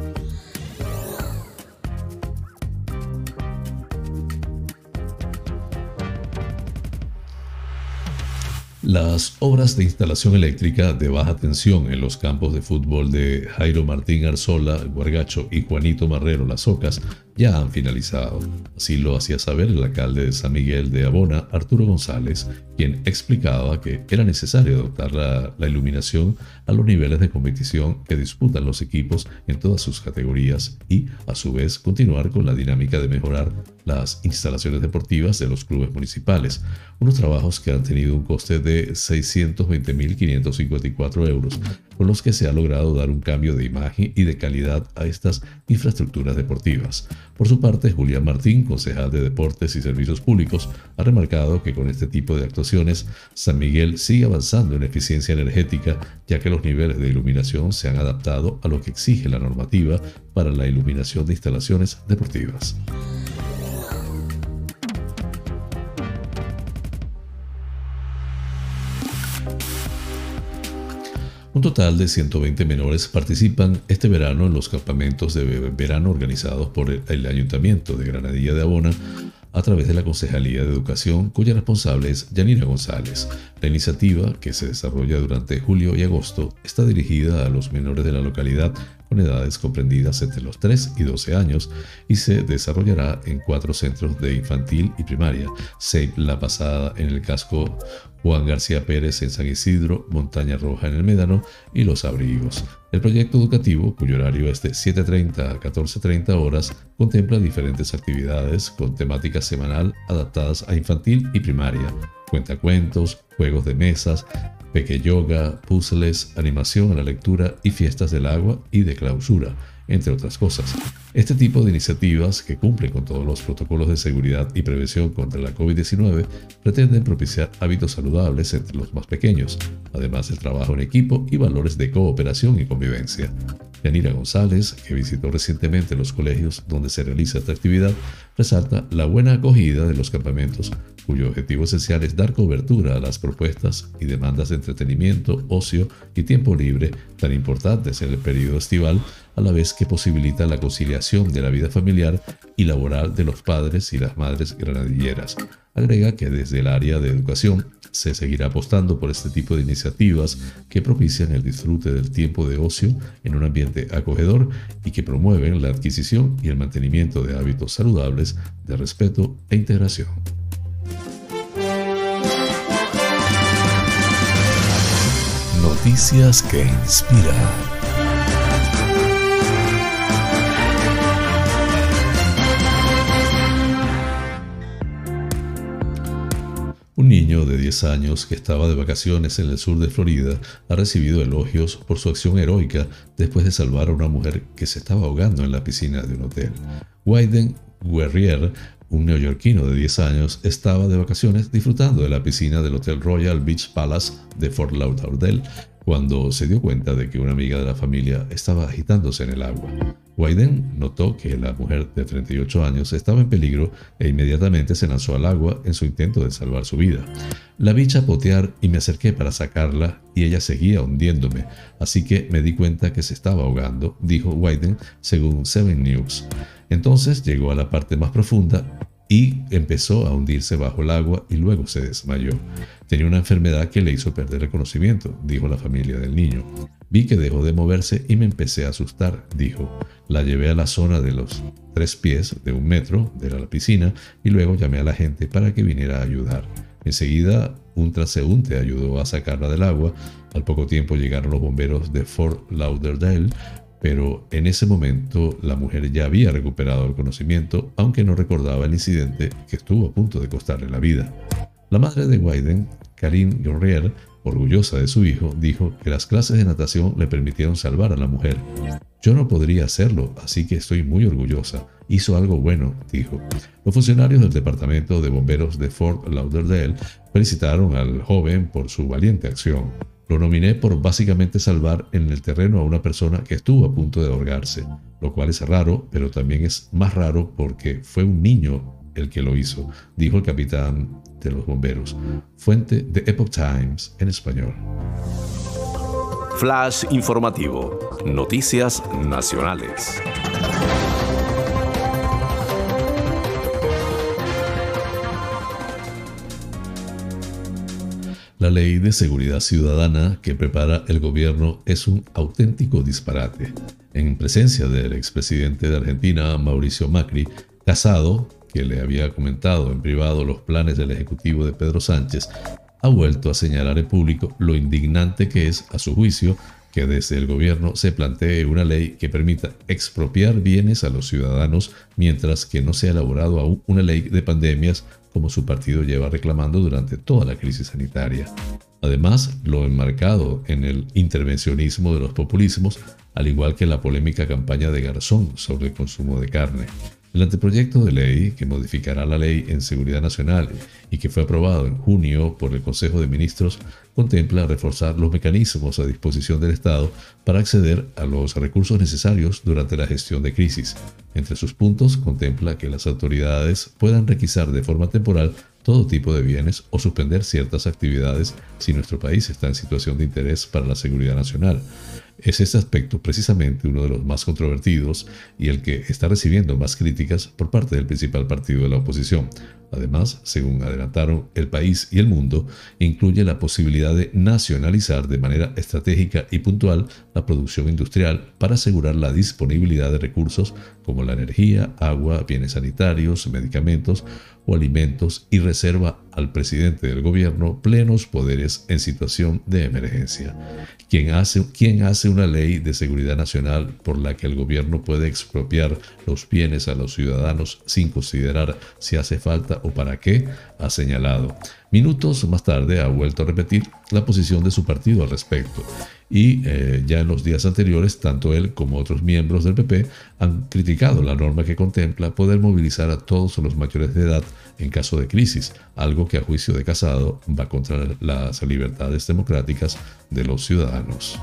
Las obras de instalación eléctrica de baja tensión en los campos de fútbol de Jairo Martín Arzola, Guargacho y Juanito Marrero Las Ocas ya han finalizado. Así lo hacía saber el alcalde de San Miguel de Abona, Arturo González, quien explicaba que era necesario adoptar la, la, iluminación a los niveles de competición que disputan los equipos en todas sus categorías y, a su vez, continuar con la dinámica de mejorar las instalaciones deportivas de los clubes municipales, unos trabajos que han tenido un coste de de 620.554 euros, con los que se ha logrado dar un cambio de imagen y de calidad a estas infraestructuras deportivas. Por su parte, Julián Martín, concejal de Deportes y Servicios Públicos, ha remarcado que con este tipo de actuaciones, San Miguel sigue avanzando en eficiencia energética, ya que los niveles de iluminación se han adaptado a lo que exige la normativa para la iluminación de instalaciones deportivas. Un total de 120 menores participan este verano en los campamentos de verano organizados por el Ayuntamiento de Granadilla de Abona a través de la Concejalía de Educación, cuya responsable es Yanira González. La iniciativa, que se desarrolla durante julio y agosto, está dirigida a los menores de la localidad con edades comprendidas entre los 3 y 12 años y se desarrollará en cuatro centros de infantil y primaria, seis La Pasada en el casco Juan García Pérez en San Isidro, Montaña Roja en el Médano y Los Abrigos. El proyecto educativo, cuyo horario es de 7.30 a 14.30 horas, contempla diferentes actividades con temática semanal adaptadas a infantil y primaria, cuentacuentos, juegos de mesas, peque yoga, puzzles, animación a la lectura y fiestas del agua y de clausura entre otras cosas. Este tipo de iniciativas, que cumplen con todos los protocolos de seguridad y prevención contra la COVID-19, pretenden propiciar hábitos saludables entre los más pequeños, además del trabajo en equipo y valores de cooperación y convivencia. Yanira González, que visitó recientemente los colegios donde se realiza esta actividad, resalta la buena acogida de los campamentos, cuyo objetivo esencial es dar cobertura a las propuestas y demandas de entretenimiento, ocio y tiempo libre tan importantes en el periodo estival, a la vez que posibilita la conciliación de la vida familiar y laboral de los padres y las madres granadilleras. Agrega que desde el área de educación se seguirá apostando por este tipo de iniciativas que propician el disfrute del tiempo de ocio en un ambiente acogedor y que promueven la adquisición y el mantenimiento de hábitos saludables de respeto e integración. Noticias que inspiran. Un niño de 10 años que estaba de vacaciones en el sur de Florida ha recibido elogios por su acción heroica después de salvar a una mujer que se estaba ahogando en la piscina de un hotel. Wyden Guerrier, un neoyorquino de 10 años, estaba de vacaciones disfrutando de la piscina del Hotel Royal Beach Palace de Fort Lauderdale cuando se dio cuenta de que una amiga de la familia estaba agitándose en el agua. Wyden notó que la mujer de 38 años estaba en peligro e inmediatamente se lanzó al agua en su intento de salvar su vida. La vi chapotear y me acerqué para sacarla y ella seguía hundiéndome, así que me di cuenta que se estaba ahogando, dijo Wyden según Seven News. Entonces llegó a la parte más profunda y empezó a hundirse bajo el agua y luego se desmayó. Tenía una enfermedad que le hizo perder el conocimiento, dijo la familia del niño. Vi que dejó de moverse y me empecé a asustar, dijo. La llevé a la zona de los tres pies de un metro de la piscina y luego llamé a la gente para que viniera a ayudar. Enseguida un transeúnte ayudó a sacarla del agua. Al poco tiempo llegaron los bomberos de Fort Lauderdale, pero en ese momento la mujer ya había recuperado el conocimiento, aunque no recordaba el incidente que estuvo a punto de costarle la vida. La madre de Wyden, Karine Guerrier, orgullosa de su hijo, dijo que las clases de natación le permitieron salvar a la mujer. Yo no podría hacerlo, así que estoy muy orgullosa. Hizo algo bueno, dijo. Los funcionarios del Departamento de Bomberos de Fort Lauderdale felicitaron al joven por su valiente acción. Lo nominé por básicamente salvar en el terreno a una persona que estuvo a punto de ahogarse, lo cual es raro, pero también es más raro porque fue un niño el que lo hizo, dijo el capitán de los bomberos. Fuente de Epoch Times en español. Flash informativo. Noticias nacionales. La ley de seguridad ciudadana que prepara el gobierno es un auténtico disparate. En presencia del expresidente de Argentina, Mauricio Macri, Casado, que le había comentado en privado los planes del Ejecutivo de Pedro Sánchez, ha vuelto a señalar en público lo indignante que es, a su juicio, que desde el gobierno se plantee una ley que permita expropiar bienes a los ciudadanos mientras que no se ha elaborado aún una ley de pandemias como su partido lleva reclamando durante toda la crisis sanitaria. Además, lo enmarcado en el intervencionismo de los populismos, al igual que la polémica campaña de Garzón sobre el consumo de carne. El anteproyecto de ley que modificará la ley en seguridad nacional y que fue aprobado en junio por el Consejo de Ministros contempla reforzar los mecanismos a disposición del Estado para acceder a los recursos necesarios durante la gestión de crisis. Entre sus puntos contempla que las autoridades puedan requisar de forma temporal todo tipo de bienes o suspender ciertas actividades si nuestro país está en situación de interés para la seguridad nacional. Es este aspecto precisamente uno de los más controvertidos y el que está recibiendo más críticas por parte del principal partido de la oposición. Además, según adelantaron el país y el mundo, incluye la posibilidad de nacionalizar de manera estratégica y puntual la producción industrial para asegurar la disponibilidad de recursos como la energía, agua, bienes sanitarios, medicamentos o alimentos y reserva al presidente del gobierno plenos poderes en situación de emergencia. Quien hace, quien hace una ley de seguridad nacional por la que el gobierno puede expropiar los bienes a los ciudadanos sin considerar si hace falta o para qué, ha señalado. Minutos más tarde ha vuelto a repetir la posición de su partido al respecto y eh, ya en los días anteriores tanto él como otros miembros del PP han criticado la norma que contempla poder movilizar a todos los mayores de edad en caso de crisis, algo que a juicio de Casado va contra las libertades democráticas de los ciudadanos.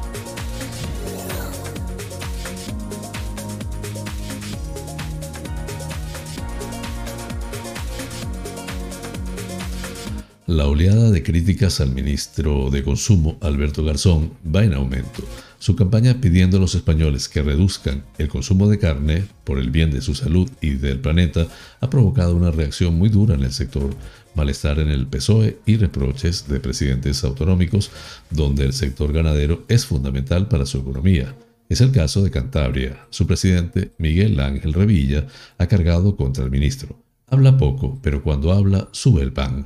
La oleada de críticas al ministro de Consumo, Alberto Garzón, va en aumento. Su campaña pidiendo a los españoles que reduzcan el consumo de carne por el bien de su salud y del planeta ha provocado una reacción muy dura en el sector, malestar en el PSOE y reproches de presidentes autonómicos donde el sector ganadero es fundamental para su economía. Es el caso de Cantabria. Su presidente, Miguel Ángel Revilla, ha cargado contra el ministro. Habla poco, pero cuando habla sube el pan.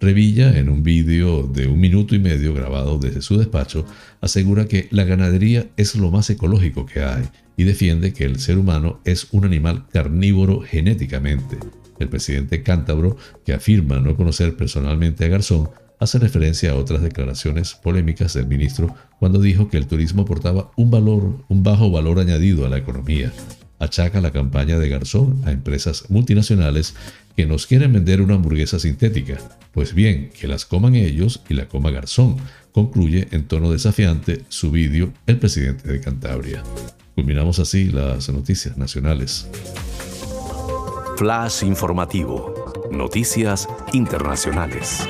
Revilla, en un vídeo de un minuto y medio grabado desde su despacho, asegura que la ganadería es lo más ecológico que hay y defiende que el ser humano es un animal carnívoro genéticamente. El presidente cántabro, que afirma no conocer personalmente a Garzón, hace referencia a otras declaraciones polémicas del ministro cuando dijo que el turismo aportaba un un bajo valor añadido a la economía. Achaca la campaña de Garzón a empresas multinacionales que nos quieren vender una hamburguesa sintética. Pues bien, que las coman ellos y la coma Garzón, concluye en tono desafiante su vídeo el presidente de Cantabria. Culminamos así las noticias nacionales. Flash informativo. Noticias internacionales.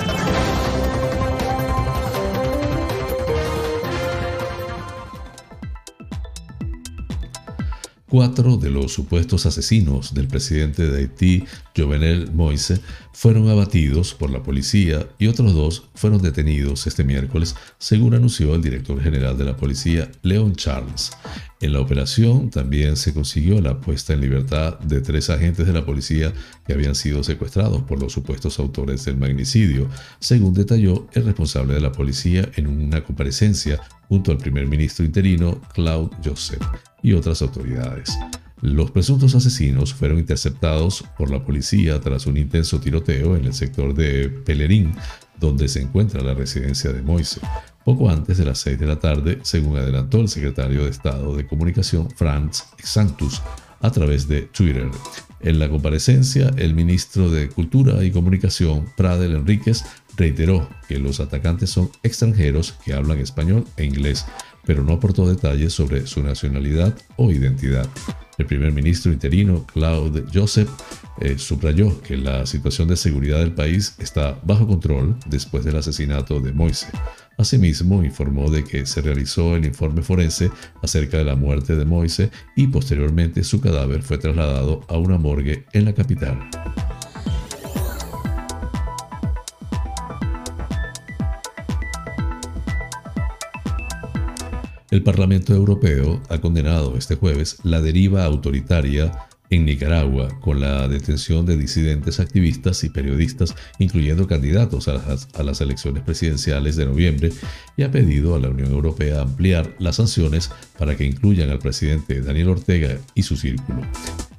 Cuatro de los supuestos asesinos del presidente de Haití, Jovenel Moise, fueron abatidos por la policía y otros dos fueron detenidos este miércoles, según anunció el director general de la policía, Leon Charles. En la operación también se consiguió la puesta en libertad de tres agentes de la policía que habían sido secuestrados por los supuestos autores del magnicidio, según detalló el responsable de la policía en una comparecencia junto al primer ministro interino Claude Joseph y otras autoridades. Los presuntos asesinos fueron interceptados por la policía tras un intenso tiroteo en el sector de Pelerín, donde se encuentra la residencia de Moise, poco antes de las 6 de la tarde, según adelantó el secretario de Estado de Comunicación Franz Santus a través de Twitter. En la comparecencia, el ministro de Cultura y Comunicación, Pradel Enríquez, reiteró que los atacantes son extranjeros que hablan español e inglés, pero no aportó detalles sobre su nacionalidad o identidad. El primer ministro interino, Claude Joseph, eh, subrayó que la situación de seguridad del país está bajo control después del asesinato de Moise. Asimismo, informó de que se realizó el informe forense acerca de la muerte de Moise y posteriormente su cadáver fue trasladado a una morgue en la capital. El Parlamento Europeo ha condenado este jueves la deriva autoritaria en Nicaragua con la detención de disidentes activistas y periodistas, incluyendo candidatos a las, elecciones presidenciales de noviembre, y ha pedido a la Unión Europea ampliar las sanciones para que incluyan al presidente Daniel Ortega y su círculo.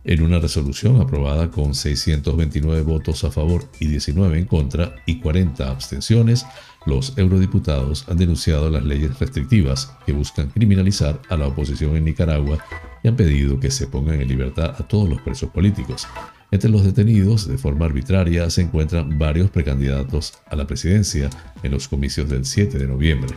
En una resolución aprobada con 629 votos a favor y 19 en contra y 40 abstenciones, los eurodiputados han denunciado las leyes restrictivas que buscan criminalizar a la oposición en Nicaragua y han pedido que se pongan en libertad a todos los presos políticos. Entre los detenidos, de forma arbitraria, se encuentran varios precandidatos a la presidencia en los comicios del 7 de noviembre.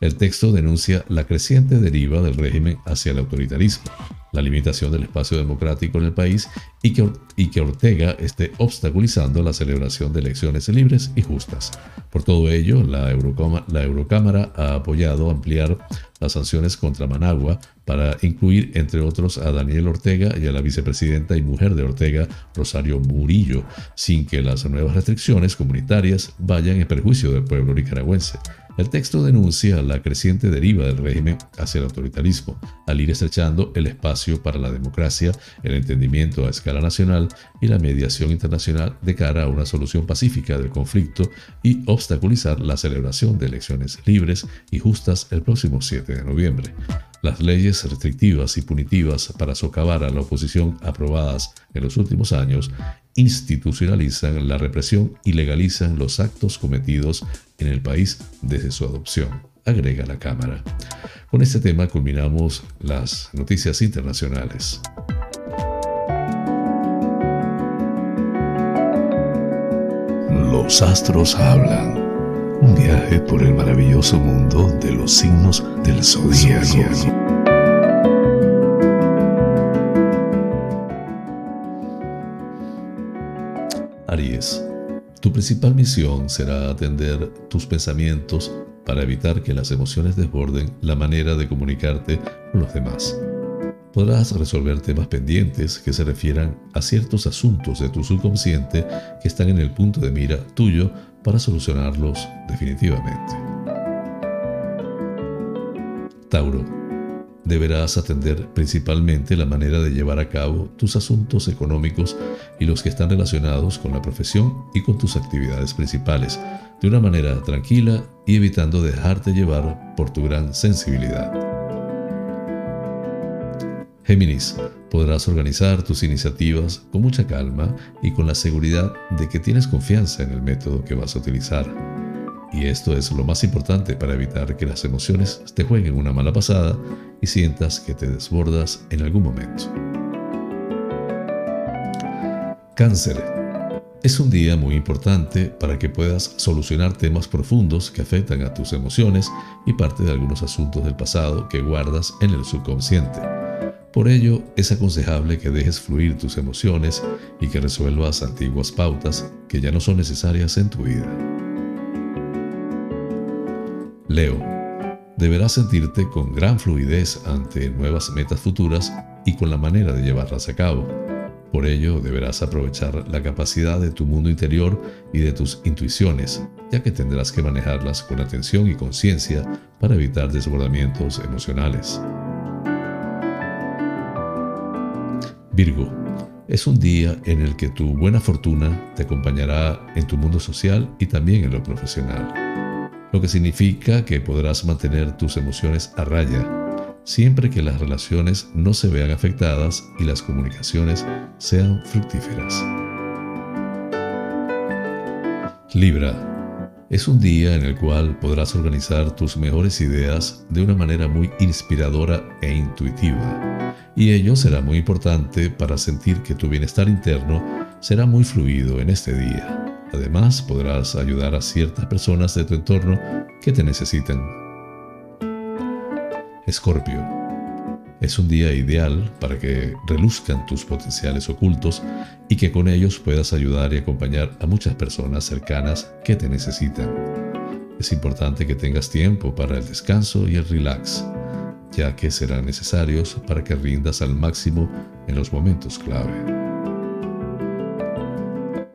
El texto denuncia la creciente deriva del régimen hacia el autoritarismo, la limitación del espacio democrático en el país y que, Ortega esté obstaculizando la celebración de elecciones libres y justas. Por todo ello, la Eurocámara ha apoyado ampliar las sanciones contra Managua para incluir, entre otros, a Daniel Ortega y a la vicepresidenta y mujer de Ortega, Rosario Murillo, sin que las nuevas restricciones comunitarias vayan en perjuicio del pueblo nicaragüense. El texto denuncia la creciente deriva del régimen hacia el autoritarismo, al ir estrechando el espacio para la democracia, el entendimiento a escala nacional y la mediación internacional de cara a una solución pacífica del conflicto y obstaculizar la celebración de elecciones libres y justas el próximo 7 de noviembre. Las leyes restrictivas y punitivas para socavar a la oposición aprobadas en los últimos años institucionalizan la represión y legalizan los actos cometidos en el país desde su adopción, agrega la Cámara. Con este tema culminamos las noticias internacionales. Los astros hablan. Un viaje por el maravilloso mundo de los signos del zodíaco. Tu principal misión será atender tus pensamientos para evitar que las emociones desborden la manera de comunicarte con los demás. Podrás resolver temas pendientes que se refieran a ciertos asuntos de tu subconsciente que están en el punto de mira tuyo para solucionarlos definitivamente. Tauro, deberás atender principalmente la manera de llevar a cabo tus asuntos económicos y los que están relacionados con la profesión y con tus actividades principales, de una manera tranquila y evitando dejarte llevar por tu gran sensibilidad. Géminis, podrás organizar tus iniciativas con mucha calma y con la seguridad de que tienes confianza en el método que vas a utilizar. Y esto es lo más importante para evitar que las emociones te jueguen una mala pasada y sientas que te desbordas en algún momento. Cáncer. Es un día muy importante para que puedas solucionar temas profundos que afectan a tus emociones y parte de algunos asuntos del pasado que guardas en el subconsciente. Por ello, es aconsejable que dejes fluir tus emociones y que resuelvas antiguas pautas que ya no son necesarias en tu vida. Leo, deberás sentirte con gran fluidez ante nuevas metas futuras y con la manera de llevarlas a cabo. Por ello, deberás aprovechar la capacidad de tu mundo interior y de tus intuiciones, ya que tendrás que manejarlas con atención y conciencia para evitar desbordamientos emocionales. Virgo, es un día en el que tu buena fortuna te acompañará en tu mundo social y también en lo profesional, lo que significa que podrás mantener tus emociones a raya, siempre que las relaciones no se vean afectadas y las comunicaciones sean fructíferas. Libra, es un día en el cual podrás organizar tus mejores ideas de una manera muy inspiradora e intuitiva. Y ello será muy importante para sentir que tu bienestar interno será muy fluido en este día. Además, podrás ayudar a ciertas personas de tu entorno que te necesitan. Escorpio. Es un día ideal para que reluzcan tus potenciales ocultos y que con ellos puedas ayudar y acompañar a muchas personas cercanas que te necesitan. Es importante que tengas tiempo para el descanso y el relax, ya que serán necesarios para que rindas al máximo en los momentos clave.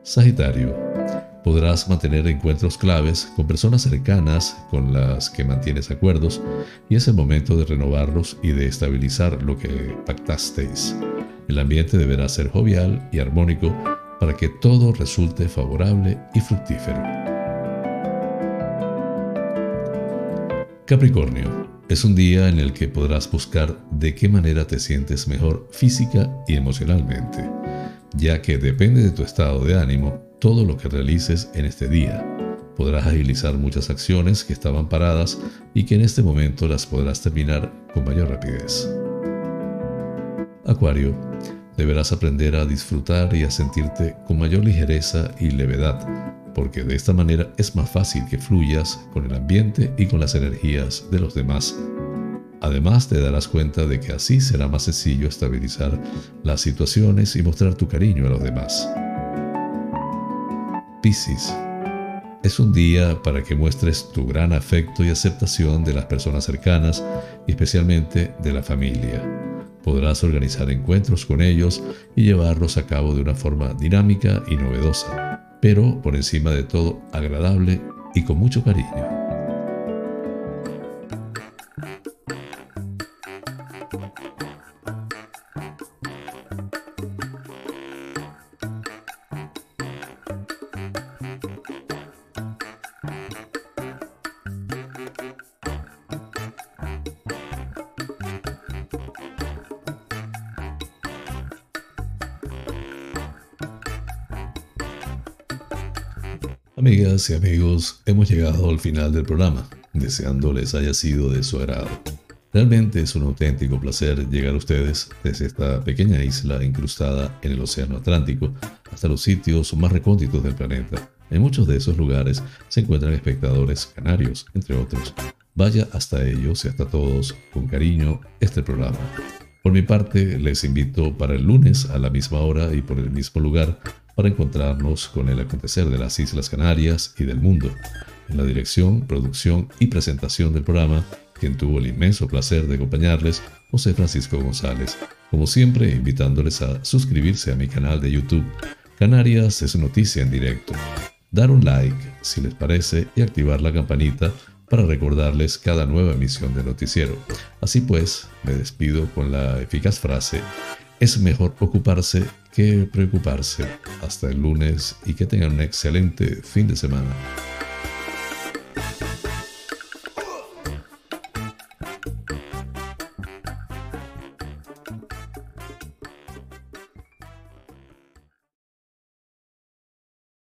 Sagitario podrás mantener encuentros claves con personas cercanas con las que mantienes acuerdos y es el momento de renovarlos y de estabilizar lo que pactasteis. El ambiente deberá ser jovial y armónico para que todo resulte favorable y fructífero. Capricornio. Es un día en el que podrás buscar de qué manera te sientes mejor física y emocionalmente, ya que depende de tu estado de ánimo todo lo que realices en este día. Podrás agilizar muchas acciones que estaban paradas y que en este momento las podrás terminar con mayor rapidez. Acuario, deberás aprender a disfrutar y a sentirte con mayor ligereza y levedad, porque de esta manera es más fácil que fluyas con el ambiente y con las energías de los demás. Además te darás cuenta de que así será más sencillo estabilizar las situaciones y mostrar tu cariño a los demás. Es un día para que muestres tu gran afecto y aceptación de las personas cercanas y especialmente de la familia. Podrás organizar encuentros con ellos y llevarlos a cabo de una forma dinámica y novedosa, pero por encima de todo agradable y con mucho cariño. Amigas y amigos, hemos llegado al final del programa, deseando les haya sido de su agrado. Realmente es un auténtico placer llegar a ustedes desde esta pequeña isla incrustada en el Océano Atlántico hasta los sitios más recónditos del planeta. En muchos de esos lugares se encuentran espectadores canarios, entre otros. Vaya hasta ellos y hasta todos con cariño este programa. Por mi parte, les invito para el lunes a la misma hora y por el mismo lugar para encontrarnos con el acontecer de las Islas Canarias y del mundo. En la dirección, producción y presentación del programa, quien tuvo el inmenso placer de acompañarles, José Francisco González. Como siempre, invitándoles a suscribirse a mi canal de YouTube. Canarias es noticia en directo. Dar un like si les parece y activar la campanita para recordarles cada nueva emisión del noticiero. Así pues, me despido con la eficaz frase, es mejor ocuparse que preocuparse. Hasta el lunes y que tengan un excelente fin de semana.